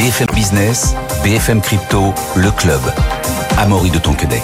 BFM Business, BFM Crypto, le club. Amaury de Tonquedec.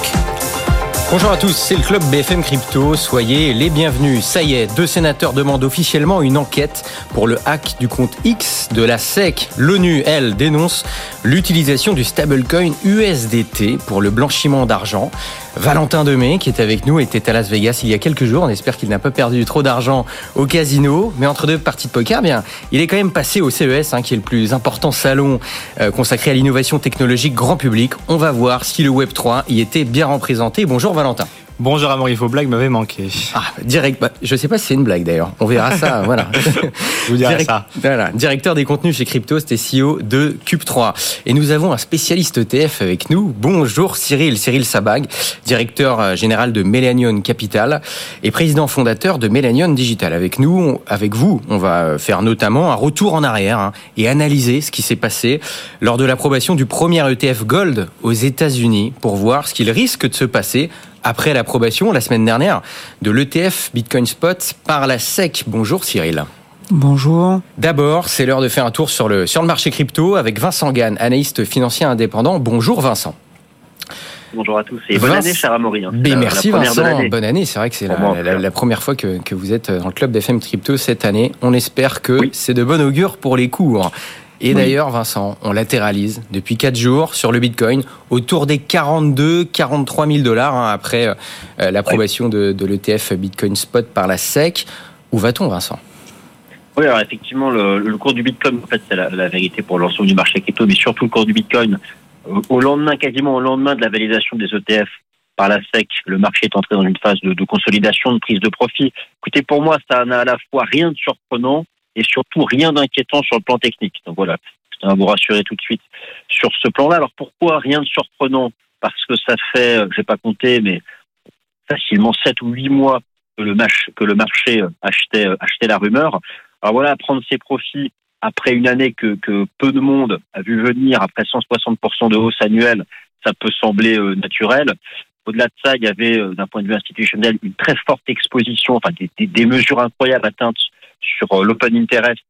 Bonjour à tous, c'est le club BFM Crypto. Soyez les bienvenus. Ça y est, deux sénateurs demandent officiellement une enquête pour le hack du compte X de la SEC. L'ONU, elle, dénonce l'utilisation du stablecoin USDT pour le blanchiment d'argent. Valentin Demey, qui est avec nous, était à Las Vegas il y a quelques jours. On espère qu'il n'a pas perdu trop d'argent au casino. Mais entre deux parties de poker, bien, il est quand même passé au CES, hein, qui est le plus important salon euh, consacré à l'innovation technologique grand public. On va voir si le Web3 y était bien représenté. Bonjour Valentin. Bonjour Amaury, vos blagues m'avaient manqué. Ah, direct, bah, je sais pas si c'est une blague d'ailleurs. On verra ça, voilà. Je vous dirai ça. Voilà, directeur des contenus chez Crypto, c'était CEO de Cube3. Et nous avons un spécialiste ETF avec nous. Bonjour Cyril, Cyril Sabag, directeur euh, général de Melanion Capital et président fondateur de Melanion Digital. Avec nous, avec vous, on va faire notamment un retour en arrière hein, et analyser ce qui s'est passé lors de l'approbation du premier ETF Gold aux États-Unis pour voir ce qu'il risque de se passer après l'approbation la semaine dernière de l'ETF Bitcoin Spot par la SEC. Bonjour Cyril. Bonjour. D'abord, c'est l'heure de faire un tour sur le, sur le marché crypto avec Vincent Gann, analyste financier indépendant. Bonjour Vincent. Bonjour à tous et bonne année, cher Amaury. Hein. Merci Vincent, bonne année. C'est vrai que c'est la, la, la, première fois que, que, vous êtes dans le club d'FM Crypto cette année. On espère que oui. c'est de bon augure pour les cours. Et oui. d'ailleurs, Vincent, on latéralise depuis 4 jours sur le Bitcoin autour des 42, 43 000 dollars hein, après euh, l'approbation de, de l'ETF Bitcoin Spot par la SEC. Où va-t-on, Vincent? Oui, alors effectivement, le, le, cours du Bitcoin, en fait, c'est la, la, vérité pour l'ensemble du marché crypto, mais surtout le cours du Bitcoin, euh, au lendemain, quasiment au lendemain de la validation des ETF par la SEC, le marché est entré dans une phase de, de consolidation, de prise de profit. Écoutez, pour moi, ça n'a à la fois rien de surprenant et surtout rien d'inquiétant sur le plan technique. Donc voilà, je tiens à vous rassurer tout de suite sur ce plan-là. Alors pourquoi rien de surprenant? Parce que ça fait, je n'ai pas compté, mais facilement 7 ou 8 mois que le, marché, le marché achetait, la rumeur. Alors voilà, prendre ses profits après une année que, peu de monde a vu venir, après 160% de hausse annuelle, ça peut sembler euh, naturel. Au-delà de ça, il y avait, euh, d'un point de vue institutionnel, une très forte exposition, enfin des mesures incroyables atteintes sur euh, l'open interest,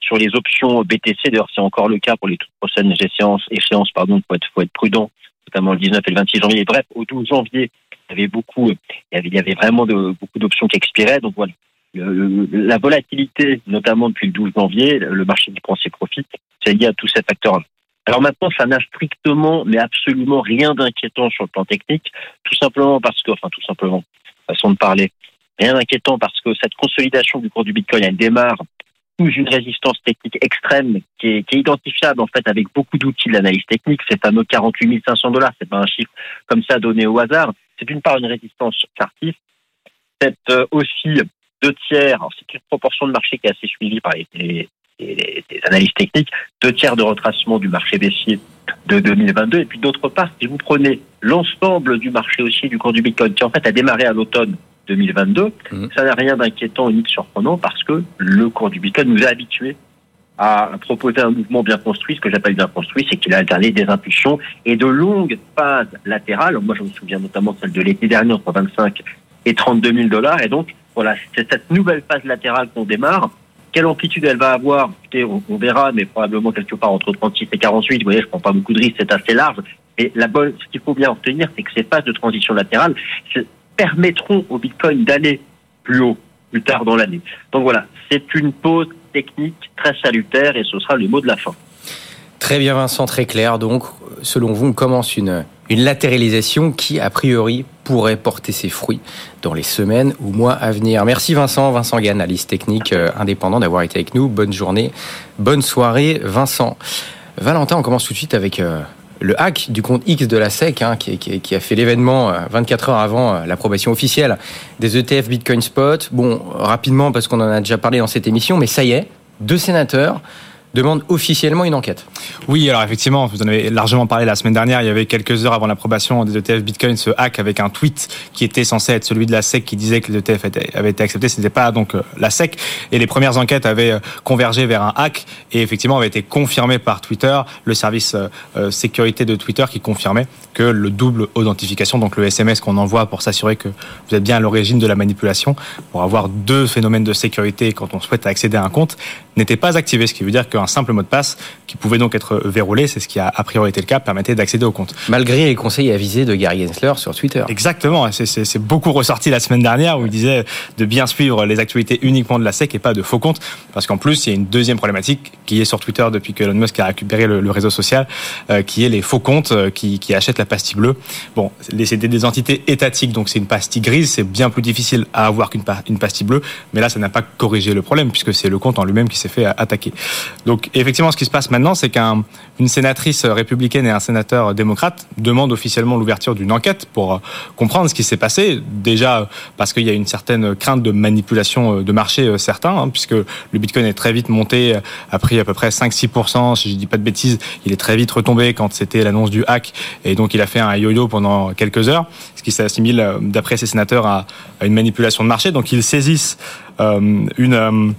sur les options BTC. D'ailleurs, c'est encore le cas pour les toutes prochaines échéances. échéances pardon, faut être, faut être prudent, notamment le 19 et le 26 janvier. Bref, au 12 janvier, il y avait beaucoup, il y avait, vraiment beaucoup d'options qui expiraient. Donc voilà, la volatilité, notamment depuis le 12 janvier, le marché qui prend ses profits, c'est lié à tous ces facteurs-là. Alors maintenant, ça n'a strictement, mais absolument rien d'inquiétant sur le plan technique, tout simplement parce que, enfin tout simplement, façon de parler, rien d'inquiétant parce que cette consolidation du cours du Bitcoin, elle démarre sous une résistance technique extrême qui est, identifiable en fait avec beaucoup d'outils d'analyse technique, ces fameux 48 500 dollars, c'est pas un chiffre comme ça donné au hasard, c'est d'une part une résistance chartiste, c'est euh, aussi deux tiers, c'est une proportion de marché qui est assez suivie par les, les, analyses techniques, deux tiers de retracement du marché baissier de 2022. Et puis d'autre part, si vous prenez l'ensemble du marché aussi du cours du Bitcoin, qui en fait a démarré à l'automne 2022, mmh. ça n'a rien d'inquiétant ni de surprenant parce que le cours du Bitcoin nous a habitués à proposer un mouvement bien construit. Ce que j'appelle bien construit, c'est qu'il a alterné des impulsions et de longues phases latérales. Moi, je me souviens notamment de celle de l'été dernier entre 25 et 32 000 dollars. Et donc, voilà, c'est cette nouvelle phase latérale qu'on démarre. Quelle amplitude elle va avoir? Écoutez, on, on, verra, mais probablement quelque part entre 36 et 48. Vous voyez, je prends pas beaucoup de risques, c'est assez large. Et la bonne, ce qu'il faut bien retenir, c'est que ces phases de transition latérale permettront au Bitcoin d'aller plus haut plus tard dans l'année. Donc voilà, c'est une pause technique très salutaire et ce sera le mot de la fin. Très bien Vincent, très clair. Donc, selon vous, on commence une, une latéralisation qui, a priori, pourrait porter ses fruits dans les semaines ou mois à venir. Merci Vincent, Vincent Gann, analyste technique euh, indépendant d'avoir été avec nous. Bonne journée, bonne soirée Vincent. Valentin, on commence tout de suite avec euh, le hack du compte X de la SEC, hein, qui, qui, a fait l'événement 24 euh, heures avant l'approbation officielle des ETF Bitcoin Spot. Bon, rapidement, parce qu'on en a déjà parlé dans cette émission, mais ça y est, deux sénateurs demande officiellement une enquête. Oui, alors effectivement, vous en avez largement parlé la semaine dernière. Il y avait quelques heures avant l'approbation des ETF Bitcoin ce hack avec un tweet qui était censé être celui de la SEC qui disait que les ETF avaient été acceptés. Ce n'était pas donc euh, la SEC. Et les premières enquêtes avaient euh, convergé vers un hack et effectivement avaient été confirmées par Twitter, le service euh, sécurité de Twitter qui confirmait que le double authentification, donc le SMS qu'on envoie pour s'assurer que vous êtes bien à l'origine de la manipulation, pour avoir deux phénomènes de sécurité quand on souhaite accéder à un compte, n'était pas activé, ce qui veut dire qu'un simple mot de passe, qui pouvait donc être verrouillé, c'est ce qui a a priori été le cas, permettait d'accéder au compte. Malgré les conseils avisés de Gary Gensler sur Twitter. Exactement, c'est beaucoup ressorti la semaine dernière où il disait de bien suivre les actualités uniquement de la SEC et pas de faux comptes, parce qu'en plus, il y a une deuxième problématique qui est sur Twitter depuis que Elon Musk a récupéré le, réseau social, euh, qui est les faux comptes euh, qui, qui, achètent la pastille bleue. Bon, c'est des entités étatiques, donc c'est une pastille grise, c'est bien plus difficile à avoir qu'une une pastille bleue, mais là, ça n'a pas corrigé le problème, puisque c'est le compte en lui-même qui s'est fait attaquer. Donc, effectivement, ce qui se passe maintenant, c'est qu'une sénatrice républicaine et un sénateur démocrate demandent officiellement l'ouverture d'une enquête pour euh, comprendre ce qui s'est passé. Déjà, parce qu'il y a une certaine crainte de manipulation de marché, certains, hein, puisque le Bitcoin est très vite monté, a pris à peu près 5-6%, si je dis pas de bêtises, il est très vite retombé quand c'était l'annonce du hack, et donc il a fait un yo-yo pendant quelques heures, ce qui s'assimile, euh, d'après ses sénateurs, à, une manipulation de marché. Donc ils saisissent une euh,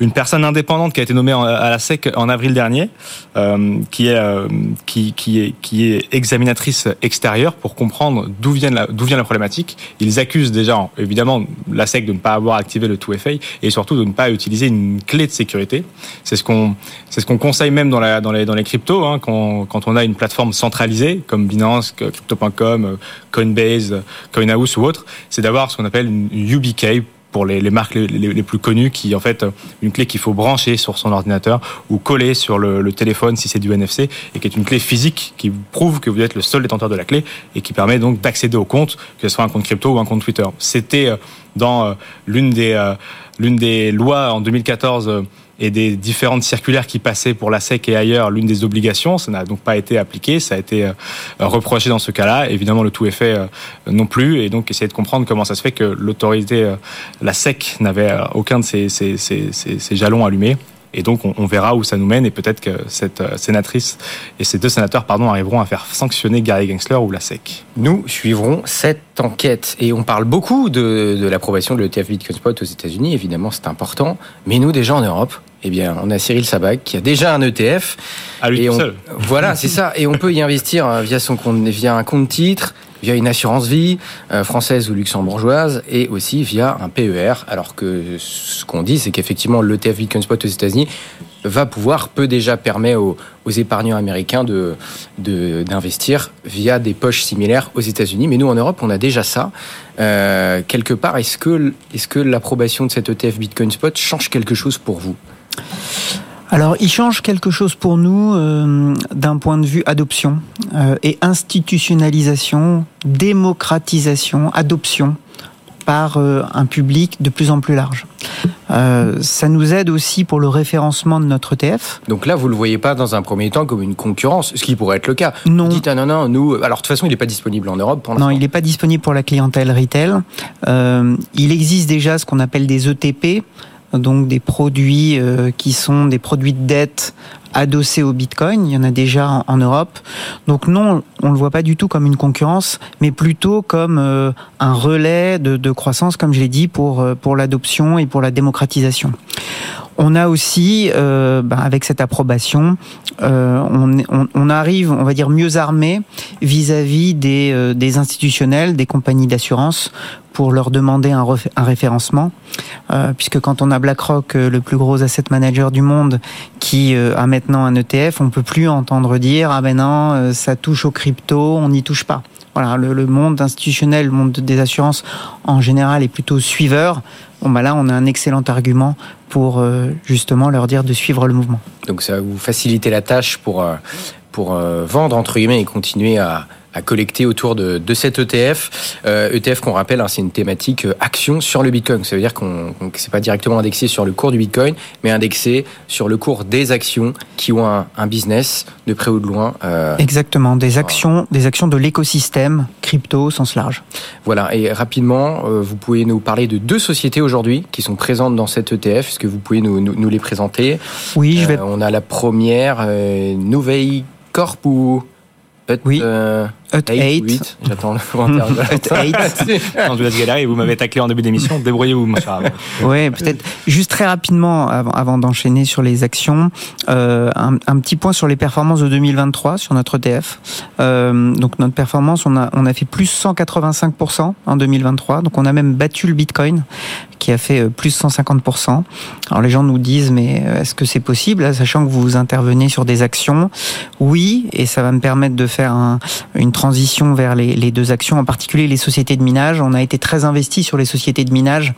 une personne indépendante qui a été nommée à la SEC en avril dernier, euh, qui, est, euh, qui, qui, est, qui est examinatrice extérieure pour comprendre d'où vient, la, vient la problématique. Ils accusent déjà, évidemment, la SEC de ne pas avoir activé le 2FA et surtout de ne pas utiliser une clé de sécurité. C'est ce qu'on, ce qu'on conseille même dans, la, dans, les, dans les cryptos, hein, quand, quand on a une plateforme centralisée comme Binance, Crypto.com, Coinbase, CoinHouse ou autre, c'est d'avoir ce qu'on appelle une UBK pour les, les marques les, plus connues, qui en fait une clé qu'il faut brancher sur son ordinateur ou coller sur le, le téléphone si c'est du NFC, et qui est une clé physique qui prouve que vous êtes le seul détenteur de la clé et qui permet donc d'accéder au compte, que ce soit un compte crypto ou un compte Twitter. C'était euh, dans euh, l'une des euh, l'une des lois en 2014 et des différentes circulaires qui passaient pour la SEC et ailleurs l'une des obligations. Ça n'a donc pas été appliqué, ça a été euh, reproché dans ce cas-là. Évidemment, le tout est fait euh, non plus, et donc essayer de comprendre comment ça se fait que l'autorité, euh, la SEC, n'avait aucun de ces, jalons allumés. Et donc, on, verra où ça nous mène. Et peut-être que cette sénatrice et ces deux sénateurs, pardon, arriveront à faire sanctionner Gary Gensler ou la SEC. Nous suivrons cette enquête. Et on parle beaucoup de, de l'approbation de l'ETF Bitcoin Spot aux États-Unis. Évidemment, c'est important. Mais nous, déjà en Europe, eh bien, on a Cyril Sabac qui a déjà un ETF. À lui et tout seul. Voilà, c'est ça. Et on peut y investir euh, via son compte, via un compte titre, via une assurance vie euh, française ou luxembourgeoise, et aussi via un PER. Alors que ce qu'on dit, c'est qu'effectivement, l'ETF Bitcoin Spot aux États-Unis va pouvoir, peut déjà permettre aux, épargnants américains de d'investir via des poches similaires aux États-Unis. Mais nous, en Europe, on a déjà ça. Euh, quelque part, est-ce que, est-ce que l'approbation de cet ETF Bitcoin Spot change quelque chose pour vous? Alors, il change quelque chose pour nous euh, d'un point de vue adoption euh, et institutionnalisation, démocratisation, adoption par euh, un public de plus en plus large. ça nous aide aussi pour le référencement de notre ETF. Donc là, vous le voyez pas dans un premier temps comme une concurrence, ce qui pourrait être le cas. Non. Vous dites ah non non, nous. Alors de toute façon, il n'est pas disponible en Europe pour l'instant. Non, il n'est pas disponible pour la clientèle retail. il existe déjà ce qu'on appelle des ETP donc des produits euh, qui sont des produits de dette adossés au Bitcoin. Il y en a déjà en, Europe. Donc non, on ne le voit pas du tout comme une concurrence, mais plutôt comme euh, un relais de, de, croissance, comme je l'ai dit, pour, euh, pour l'adoption et pour la démocratisation. On a aussi, euh, ben, avec cette approbation, euh, on, arrive, on va dire, mieux armé vis-à-vis des, euh, des institutionnels, des compagnies d'assurance, pour leur demander un, référencement, puisque quand on a BlackRock, le plus gros asset manager du monde, qui a maintenant un ETF, on peut plus entendre dire ah ben non, ça touche aux crypto, on n'y touche pas. Voilà, le, le, monde institutionnel, le monde des assurances en général est plutôt suiveur. Bon bah là, on a un excellent argument pour euh, justement leur dire de suivre le mouvement. Donc ça va vous faciliter la tâche pour, euh, pour euh, vendre, entre guillemets, et continuer à, à collecter autour de, de cet ETF. Euh, ETF qu'on rappelle, hein, c'est une thématique euh, action sur le Bitcoin. Ça veut dire qu'on qu c'est pas directement indexé sur le cours du Bitcoin, mais indexé sur le cours des actions qui ont un, un business de près ou de loin. Euh... Exactement, des actions, des actions de l'écosystème crypto au sens large. Voilà. Et rapidement, vous pouvez nous parler de deux sociétés aujourd'hui qui sont présentes dans cet ETF. Est-ce que vous pouvez nous, nous, nous les présenter? Oui, je vais. On a la première, Nouvelle Corp ou oui. Euh, Hut 8. J'attends le commentaire. Hut 8. je vous laisse galérer. Vous m'avez taclé en début d'émission. Débrouillez-vous, mon cher. Oui, peut-être juste très rapidement, avant, avant d'enchaîner sur les actions, euh, un, un, petit point sur les performances de 2023 sur notre ETF. Euh, donc notre performance, on a, on a fait plus 185% en 2023. Donc on a même battu le Bitcoin qui a fait euh, plus 150%. Alors les gens nous disent, mais euh, est-ce que c'est possible, sachant que vous intervenez sur des actions? Oui, et ça va me permettre de faire un, une transition vers les, les, deux actions, en particulier les sociétés de minage. On a été très investi sur les sociétés de minage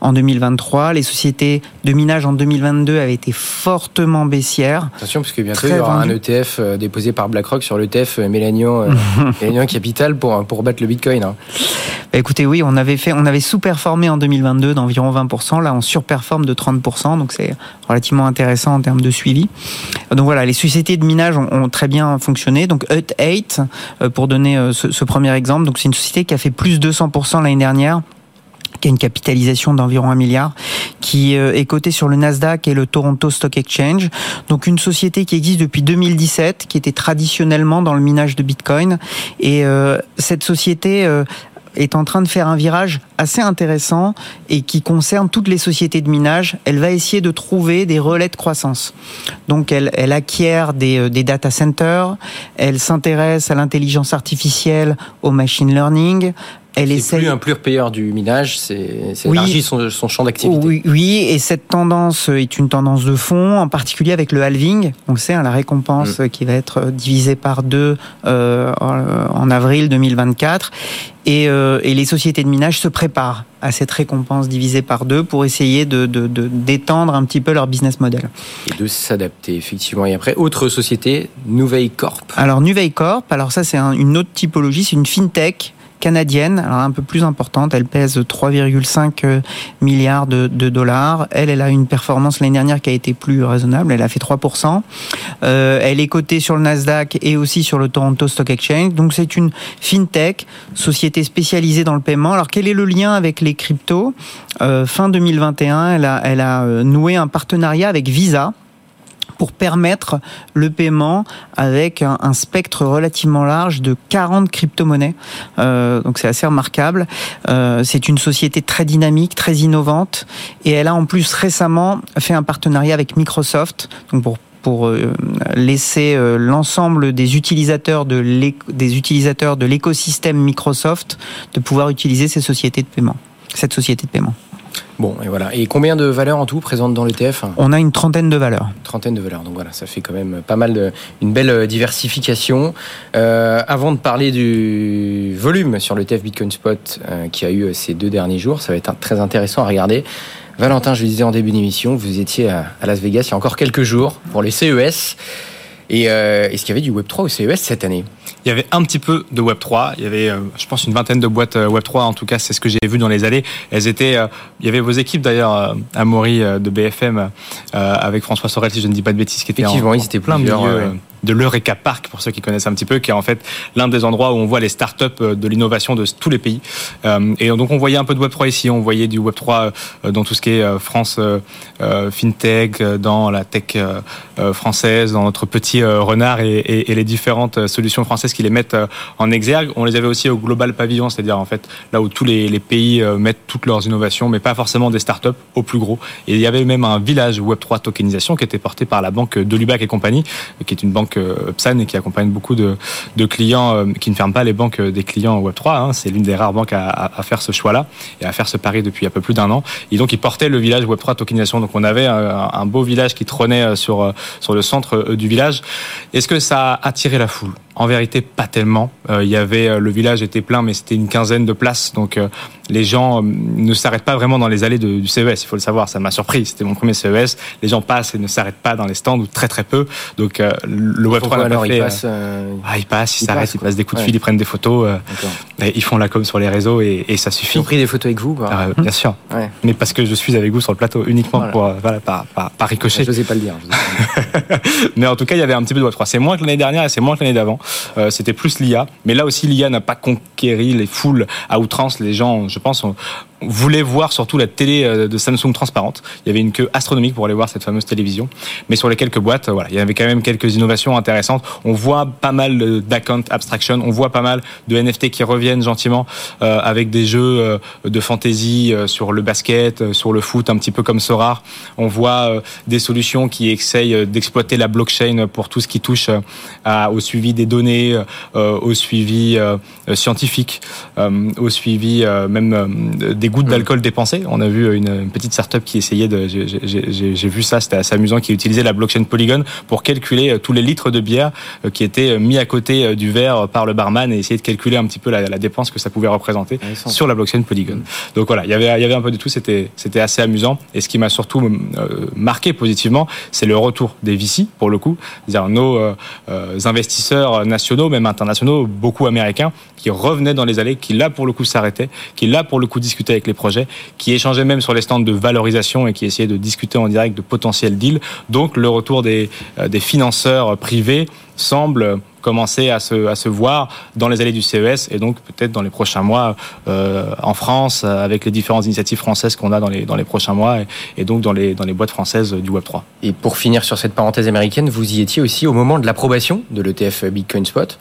en 2023. Les sociétés de minage en 2022 avaient été fortement baissières. Attention, parce que bientôt il y aura un ETF euh, déposé par BlackRock sur l'ETF Mélanion, Mélanion Capital pour, pour battre le Bitcoin. Hein. Bah, écoutez, oui, on avait fait, on avait sous-performé en 2022 d'environ 20%. Là, on surperforme de 30%. Donc, c'est relativement intéressant en termes de suivi. Donc voilà, les sociétés de minage ont, ont très bien fonctionné. Donc Hut 8, euh, donner euh, ce, premier exemple, donc c'est une société qui a fait plus de 200% l'année dernière qui a une capitalisation d'environ un milliard, qui euh, est cotée sur le Nasdaq et le Toronto Stock Exchange. Donc une société qui existe depuis 2017, qui était traditionnellement dans le minage de Bitcoin. Et euh, cette société est en train de faire un virage assez intéressant et qui concerne toutes les sociétés de minage. Elle va essayer de trouver des relais de croissance. Donc elle, elle acquiert des, des data centers, elle s'intéresse à l'intelligence artificielle, au machine learning, elle essaye... plus un pur payeur du minage, c'est oui, élargi son, son, champ d'activité. Oui, oui, et cette tendance est une tendance de fond, en particulier avec le halving. On le sait, hein, la récompense mmh. qui va être divisée par deux euh, en avril 2024. Et, euh, et, les sociétés de minage se préparent à cette récompense divisée par deux pour essayer de, d'étendre un petit peu leur business model. Et de s'adapter, effectivement. Et après, autre société, Nuvei Corp. Alors, Nuvei Corp, alors ça, c'est un, une autre typologie, c'est une fintech canadienne, alors un peu plus importante. Elle pèse 3,5 milliards de, dollars. Elle, elle a une performance l'année dernière qui a été plus raisonnable. Elle a fait 3%. Euh, elle est cotée sur le Nasdaq et aussi sur le Toronto Stock Exchange. Donc c'est une fintech, société spécialisée dans le paiement. Alors quel est le lien avec les cryptos? Euh, Fin 2021, elle a, euh, noué un partenariat avec Visa pour permettre le paiement avec un, spectre relativement large de 40 crypto-monnaies. Euh, donc c'est assez remarquable. Euh, c'est une société très dynamique, très innovante, et elle a en plus récemment fait un partenariat avec Microsoft, donc pour pour laisser l'ensemble des utilisateurs de des utilisateurs de l'écosystème Microsoft de pouvoir utiliser ces sociétés de paiement, cette société de paiement. Bon, et voilà. Et combien de valeurs en tout présentes dans l'ETF On a une trentaine de valeurs. Une trentaine de valeurs. Donc voilà, ça fait quand même pas mal de, une belle diversification. Euh, avant de parler du volume sur l'ETF Bitcoin Spot euh, qui a eu ces deux derniers jours, ça va être très intéressant à regarder. Valentin, je le disais en début d'émission, vous étiez à, Las Vegas il y a encore quelques jours pour les CES. Et euh, est-ce qu'il y avait du Web3 au CES cette année? Il y avait un petit peu de Web 3. Il y avait, euh, je pense, une vingtaine de boîtes euh, Web 3. En tout cas, c'est ce que j'ai vu dans les allées. Elles étaient. Euh, il y avait vos équipes d'ailleurs, à Maury de BFM, avec François Sorel, si je ne dis pas de bêtises, qui étaient en, ils étaient plein milieu ouais. De l'Eureka Park, pour ceux qui connaissent un petit peu, qui est en fait l'un des endroits où on voit les startups de l'innovation de tous les pays. Et donc, on voyait un peu de Web 3 ici. On voyait du Web 3 dans tout ce qui est France FinTech, dans la tech française, dans notre petit renard et, les différentes solutions françaises qui les mettent en exergue. On les avait aussi au Global Pavillon, c'est-à-dire en fait là où tous les, pays mettent toutes leurs innovations, mais pas forcément des startups au plus gros. Et il y avait même un village Web3 tokenisation qui était porté par la banque Dolubac et compagnie, qui est une banque PSAN et qui accompagne beaucoup de, de clients qui ne ferment pas les banques des clients Web3. Hein. C'est l'une des rares banques à, à, à faire ce choix-là et à faire ce pari depuis un peu plus d'un an. Et donc ils portaient le village Web3 tokenisation. Donc on avait un, un beau village qui trônait sur, sur le centre du village. Est-ce que ça a attiré la foule? En vérité, pas tellement. Euh, il y avait le village était plein, mais c'était une quinzaine de places, donc euh, les gens ne s'arrêtent pas vraiment dans les allées de, du CES. Il faut le savoir, ça m'a surpris. C'était mon premier CES. Les gens passent et ne s'arrêtent pas dans les stands ou très très peu. Donc euh, le Web 3 alors fait, ils passent, ah, ils passent, ils s'arrêtent, ils passent des coups de fil, ils prennent des photos, ils font la com sur les réseaux et, et ça suffit. Ils ont pris des photos avec vous, quoi. Ah, bien sûr. Ouais. Mais parce que je suis avec vous sur le plateau uniquement voilà. pour voilà par, par, par ricochet. Je n'osais pas le dire. mais en tout cas, il y avait un petit peu de Web 3. C'est moins que l'année dernière et c'est moins que l'année d'avant. Euh, C'était plus l'IA. Mais là aussi, l'IA n'a pas conquéri les foules à outrance. Les gens, je pense, ont, voulait voir surtout la télé euh, de Samsung transparente. Il y avait une queue astronomique pour aller voir cette fameuse télévision. Mais sur les quelques boîtes, voilà, il y avait quand même quelques innovations intéressantes. On voit pas mal d'account abstraction, on voit pas mal de NFT qui reviennent gentiment euh, avec des jeux euh, de fantasy sur le basket, sur le foot, un petit peu comme Sora. On voit des solutions qui essayent d'exploiter la blockchain pour tout ce qui touche au suivi des données, au suivi scientifique, au suivi même des gouttes mm. d'alcool dépensées. On a vu une, petite startup qui essayait de, j'ai vu ça, c'était assez amusant, qui utilisait la blockchain Polygon pour calculer euh, tous les litres de bière euh, qui étaient euh, mis à côté du verre par le barman et essayer de calculer un petit peu la, dépense que ça pouvait représenter sur la blockchain Polygon. Donc voilà, il y avait, il y avait un peu de tout, c'était, c'était assez amusant. Et ce qui m'a surtout marqué positivement, c'est le retour des VC pour le coup, c'est-à-dire nos investisseurs nationaux, même internationaux, beaucoup américains, qui revenaient dans les allées, qui là pour le coup s'arrêtaient, qui là pour le coup discutaient les projets, qui échangeaient même sur les stands de valorisation et qui essayaient de discuter en direct de potentiels deals. Donc le retour des, euh, des financeurs privés semble commencer à se, voir dans les allées du CES et donc peut-être dans les prochains mois euh, en France avec les différentes initiatives françaises qu'on a dans les, prochains mois et, et, donc dans les, dans les boîtes françaises du Web3. Et pour finir sur cette parenthèse américaine, vous y étiez aussi au moment de l'approbation de l'ETF Bitcoin Spot.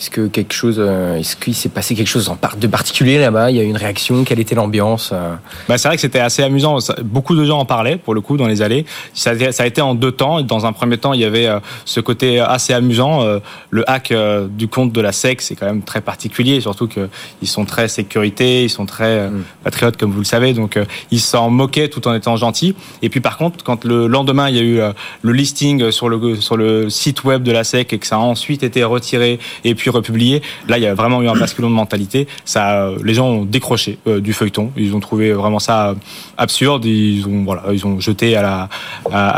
Est-ce que quelque chose, euh, est-ce qu'il s'est passé quelque chose de particulier là-bas? Il y a eu une réaction? Quelle était l'ambiance euh? bah, C'est vrai que c'était assez amusant. Beaucoup de gens en parlaient, pour le coup, dans les allées. Ça, a été en deux temps. Dans un premier temps, il y avait euh, ce côté assez amusant. Le hack du compte de la SEC, c'est quand même très particulier, surtout qu'ils sont très sécurité, ils sont très mm. patriotes, comme vous le savez. Donc, ils s'en moquaient tout en étant gentils. Et puis, par contre, quand le lendemain, il y a eu le listing sur le, sur le site web de la SEC et que ça a ensuite été retiré, et puis republié. Là, il y a vraiment eu un basculement de mentalité. Ça, euh, les gens ont décroché euh, du feuilleton. Ils ont trouvé vraiment ça euh, absurde. Ils ont, voilà, ils ont jeté à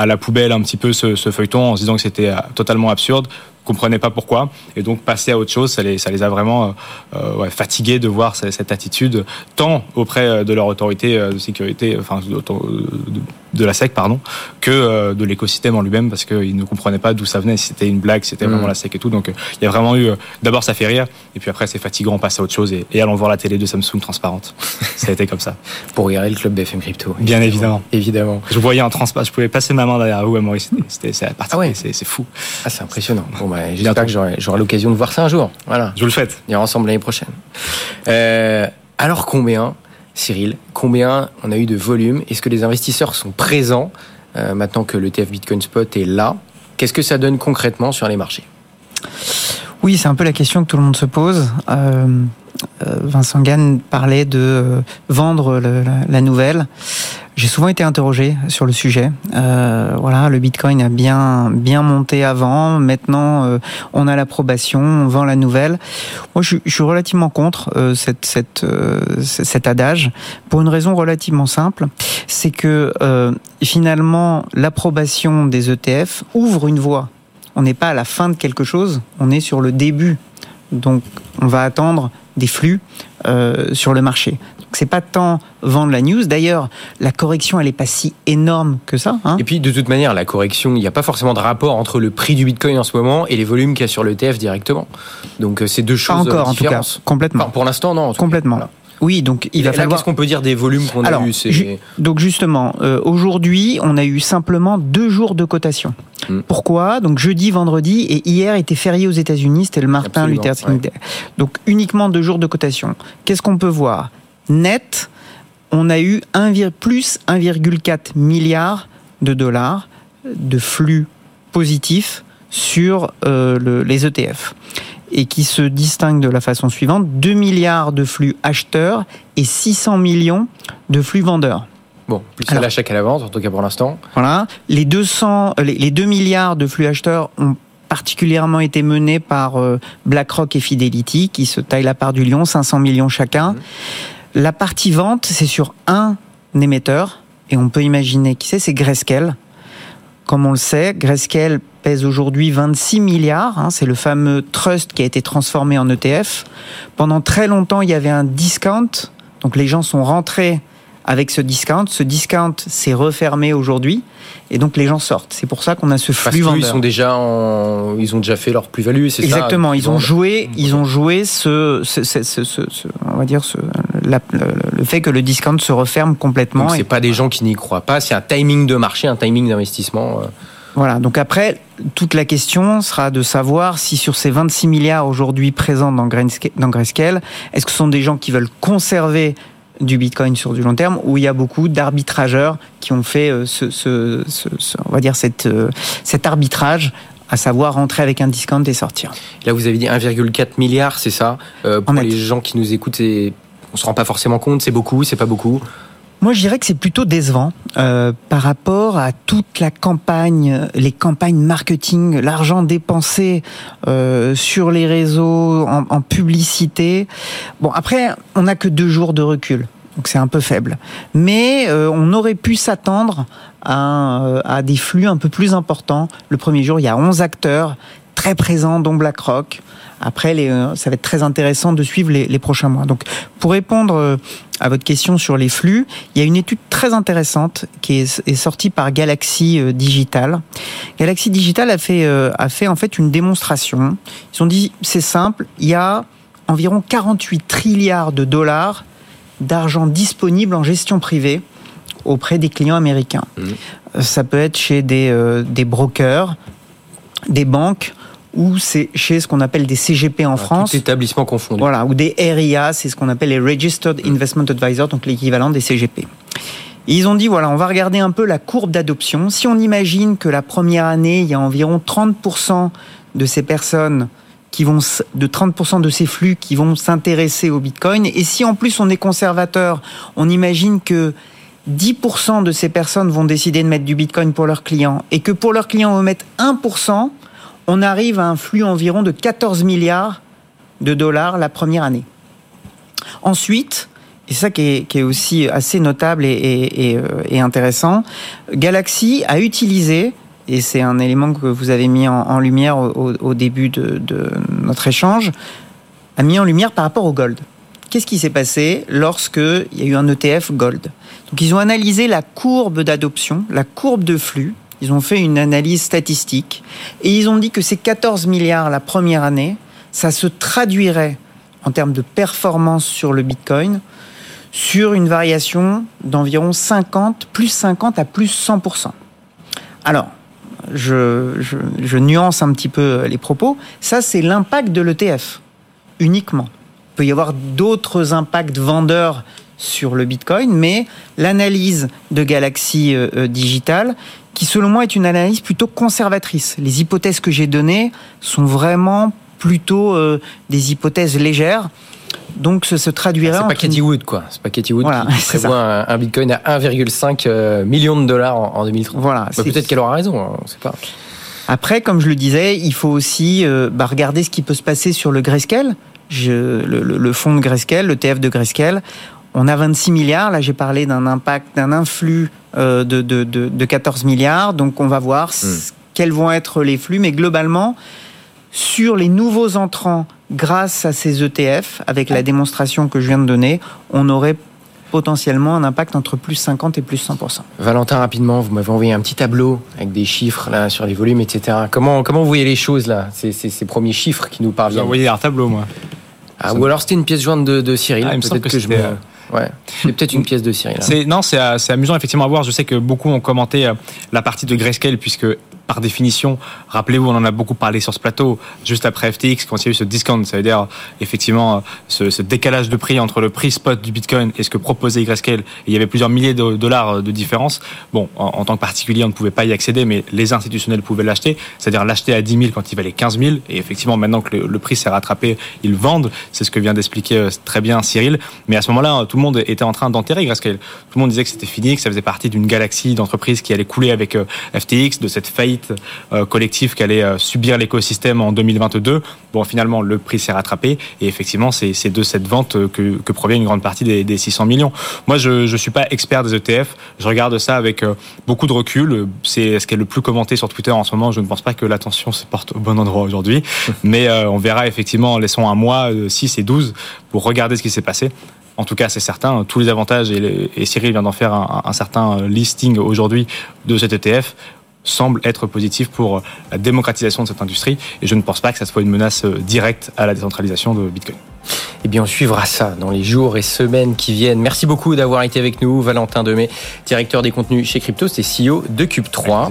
la, poubelle un petit peu ce, feuilleton en se disant que c'était totalement absurde comprenaient pas pourquoi et donc passer à autre chose ça les a vraiment euh, fatigués de voir cette, attitude tant auprès de leur autorité de sécurité enfin de, de la SEC, pardon, que euh, de l'écosystème en lui-même parce qu'ils ne comprenaient pas d'où ça venait, si c'était une blague, si c'était vraiment mm. la SEC et tout. Donc euh, il y a vraiment eu, euh, d'abord ça fait rire, et puis après c'est fatigant, on passe à autre chose et, allons voir la télé de Samsung transparente. ça a été comme ça. Pour regarder le club BFM Crypto. Bien évidemment. Évidemment. Je voyais en transparent, je pouvais passer ma main derrière vous, Maurice. C'était c'est ah ouais. c'est fou. Ah c'est impressionnant. Bon bah, j'espère que j'aurai l'occasion de voir ça un jour. Voilà. Je vous le souhaite. On ira ensemble l'année prochaine. alors combien Cyril, combien on a eu de volume? Est-ce que les investisseurs sont présents euh, maintenant que l'ETF Bitcoin Spot est là? Qu'est-ce que ça donne concrètement sur les marchés? Oui, c'est un peu la question que tout le monde se pose. Euh, euh, Vincent Gann parlait de vendre la, nouvelle. J'ai souvent été interrogé sur le sujet. Euh, voilà, le Bitcoin a bien bien monté avant. Maintenant, euh, on a l'approbation, on vend la nouvelle. Moi, je, suis relativement contre euh, cette, cet adage pour une raison relativement simple, c'est que finalement l'approbation des ETF ouvre une voie. On n'est pas à la fin de quelque chose, on est sur le début. Donc, on va attendre des flux sur le marché c'est pas tant vendre la news. D'ailleurs, la correction, elle est pas si énorme que ça. Hein. et puis, de toute manière, la correction, il n'y a pas forcément de rapport entre le prix du Bitcoin en ce moment et les volumes qu'il y a sur l'ETF directement. Donc, euh, c'est deux choses pas encore, en tout cas, complètement. pour l'instant, non. complètement. Oui, donc il va falloir. Qu'est-ce qu'on peut dire des volumes qu'on a eu Donc justement, euh, aujourd'hui, on a eu simplement deux jours de cotation. Hmm. Pourquoi? Donc jeudi, vendredi et hier était férié aux États-Unis, c'était le Martin Luther King Donc uniquement deux jours de cotation. Qu'est-ce qu'on peut voir? Net, on a eu plus 1,4 milliard de dollars de flux positifs sur euh, les ETF et qui se distingue de la façon suivante 2 milliards de flux acheteurs et 600 millions de flux vendeurs. Bon, plus à l'achat qu'à la vente, en tout cas pour l'instant. Voilà. Les, 200, les, 2 milliards de flux acheteurs ont particulièrement été menés par euh, BlackRock et Fidelity, qui se taillent la part du lion, 500 millions chacun. Mmh. La partie vente, c'est sur un émetteur, et on peut imaginer qui c'est, c'est Grayscale. Comme on le sait, Grayscale pèse aujourd'hui 26 milliards, hein, c'est le fameux trust qui a été transformé en ETF. Pendant très longtemps, il y avait un discount, donc les gens sont rentrés avec ce discount. Ce discount s'est refermé aujourd'hui et donc les gens sortent. C'est pour ça qu'on a ce flux Parce vendeur. Ils sont déjà ils ont déjà fait leur plus-value, c'est ça Exactement. Ils ont joué, ils ont joué ce, ce, ce, ce on va dire, la, le, fait que le discount se referme complètement. Donc c'est pas des gens qui n'y croient pas, c'est un timing de marché, un timing d'investissement. Euh. Voilà, donc après, toute la question sera de savoir si sur ces 26 milliards aujourd'hui présents dans Grayscale, est-ce que ce sont des gens qui veulent conserver du Bitcoin sur du long terme, où il y a beaucoup d'arbitrageurs qui ont fait euh, ce, ce, ce, on va dire cette, euh, cet arbitrage à savoir rentrer avec un discount et sortir. Là, vous avez dit 1,4 milliard, c'est ça euh, Pour les gens qui nous écoutent, on se rend pas forcément compte, c'est beaucoup, c'est pas beaucoup moi, je dirais que c'est plutôt décevant euh, par rapport à toute la campagne, les campagnes marketing, l'argent dépensé euh, sur les réseaux, en, en, publicité. Bon, après, on n'a que deux jours de recul. Donc c'est un peu faible. Mais euh, on aurait pu s'attendre à, des flux un peu plus importants. Le premier jour, il y a 11 acteurs très présents, dont BlackRock. Après, les, euh, ça va être très intéressant de suivre les, les, prochains mois. Donc, pour répondre à votre question sur les flux, il y a une étude très intéressante qui est, est sortie par Galaxy Digital. Galaxy Digital a fait, a fait en fait une démonstration. Ils ont dit, c'est simple, il y a environ 48 trilliards de dollars d'argent disponible en gestion privée auprès des clients américains. Mmh. Ça peut être chez des, euh, des brokers, des banques ou c'est chez ce qu'on appelle des CGP en France. Tout établissement confondu. Voilà, ou des RIA, c'est ce qu'on appelle les Registered Investment Advisors, donc l'équivalent des CGP. ils ont dit, voilà, on va regarder un peu la courbe d'adoption. Si on imagine que la première année, il y a environ 30% de ces personnes qui vont de 30% de ces flux qui vont s'intéresser au Bitcoin. Et si en plus on est conservateur, on imagine que 10% de ces personnes vont décider de mettre du Bitcoin pour leurs clients et que pour leurs clients on va mettre 1%, on arrive à un flux environ de 14 milliards de dollars la première année. Ensuite, et ça qui est, aussi assez notable euh, et intéressant, Galaxy a utilisé et c'est un élément que vous avez mis en, lumière au, début de, notre échange, a mis en lumière par rapport au gold. Qu'est-ce qui s'est passé lorsque il y a eu un ETF gold? Donc ils ont analysé la courbe d'adoption, la courbe de flux. Ils ont fait une analyse statistique et ils ont dit que ces 14 milliards la première année, ça se traduirait en termes de performance sur le Bitcoin sur une variation d'environ 50, plus 50 à plus 100%. Alors, je, je, nuance un petit peu les propos, ça c'est l'impact de l'ETF, uniquement. Il peut y avoir d'autres impacts vendeurs sur le Bitcoin, mais l'analyse de Galaxy euh, euh, Digital, qui selon moi est une analyse plutôt conservatrice. Les hypothèses que j'ai données sont vraiment plutôt euh, des hypothèses légères. Donc, ce se traduirait. C'est pas Katie Wood, quoi. C'est pas Katie Wood qui prévoit un, bitcoin à 1,5 euh, million de dollars en, 2030. Voilà. Bah, peut-être qu'elle aura raison, hein, on sait pas. Après, comme je le disais, il faut aussi euh, bah, regarder ce qui peut se passer sur le Grayscale. Je, le, le, fonds de Grayscale, le TF de Grayscale, on a 26 milliards. Là, j'ai parlé d'un impact, d'un influx euh, de, de, de, de, 14 milliards. Donc, on va voir hmm. quels vont être les flux. Mais globalement, sur les nouveaux entrants grâce à ces ETF, avec la démonstration que je viens de donner, on aurait potentiellement un impact entre plus 50 et plus 100%. Valentin, rapidement, vous m'avez envoyé un petit tableau avec des chiffres là sur les volumes, etc. Comment, comment vous voyez les choses là, ces, ces, premiers chiffres qui nous parviennent J'ai envoyé un tableau, moi. Ah, ou alors c'était une pièce jointe de, de Cyril. Ah, peut-être que, je me... Euh, ouais, c'est peut-être une pièce de Cyril. Hein. Non, c'est amusant effectivement à voir. Je sais que beaucoup ont commenté euh, la partie de Grayscale puisque par définition, rappelez-vous, on en a beaucoup parlé sur ce plateau, juste après FTX, quand il y a eu ce discount, ça veut dire effectivement ce, décalage de prix entre le prix spot du Bitcoin et ce que proposait Grayscale. Il y avait plusieurs milliers de dollars de différence. Bon, en, tant que particulier, on ne pouvait pas y accéder, mais les institutionnels pouvaient l'acheter, c'est-à-dire l'acheter à 10 000 quand il valait 15 000. Et effectivement, maintenant que le, prix s'est rattrapé, ils vendent. C'est ce que vient d'expliquer euh, très bien Cyril. Mais à ce moment-là, tout le monde était en train d'enterrer Grayscale. Tout le monde disait que c'était fini, que ça faisait partie d'une galaxie d'entreprises qui allait couler avec euh, FTX, de cette faillite euh, collectif qu'allait euh, subir l'écosystème en 2022. Bon, finalement, le prix s'est rattrapé et effectivement, c'est de cette vente que, que, provient une grande partie des, des 600 millions. Moi, je ne suis pas expert des ETF. Je regarde ça avec euh, beaucoup de recul. C'est ce qui est le plus commenté sur Twitter en ce moment. Je ne pense pas que l'attention se porte au bon endroit aujourd'hui. Mais on verra effectivement, laissons un mois, 6 et 12, pour regarder ce qui s'est passé. En tout cas, c'est certain, tous les avantages, et, et Cyril vient d'en faire un, un, certain listing aujourd'hui de cet ETF, semble être positif pour euh, la démocratisation de cette industrie et je ne pense pas que ça soit une menace euh, directe à la décentralisation de Bitcoin. Eh bien, on suivra ça dans les jours et semaines qui viennent. Merci beaucoup d'avoir été avec nous. Valentin Demey, directeur des contenus chez Crypto, c'est CEO de Cube3.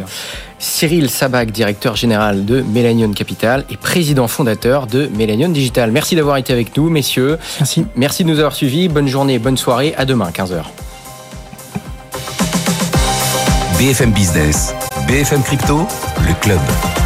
Cyril Sabac, directeur général de Melanion Capital et président fondateur de Melanion Digital. Merci d'avoir été avec nous, messieurs. Merci. Merci de nous avoir suivis. Bonne journée, bonne soirée. À demain, 15h. BFM Business, BFM Crypto, le club.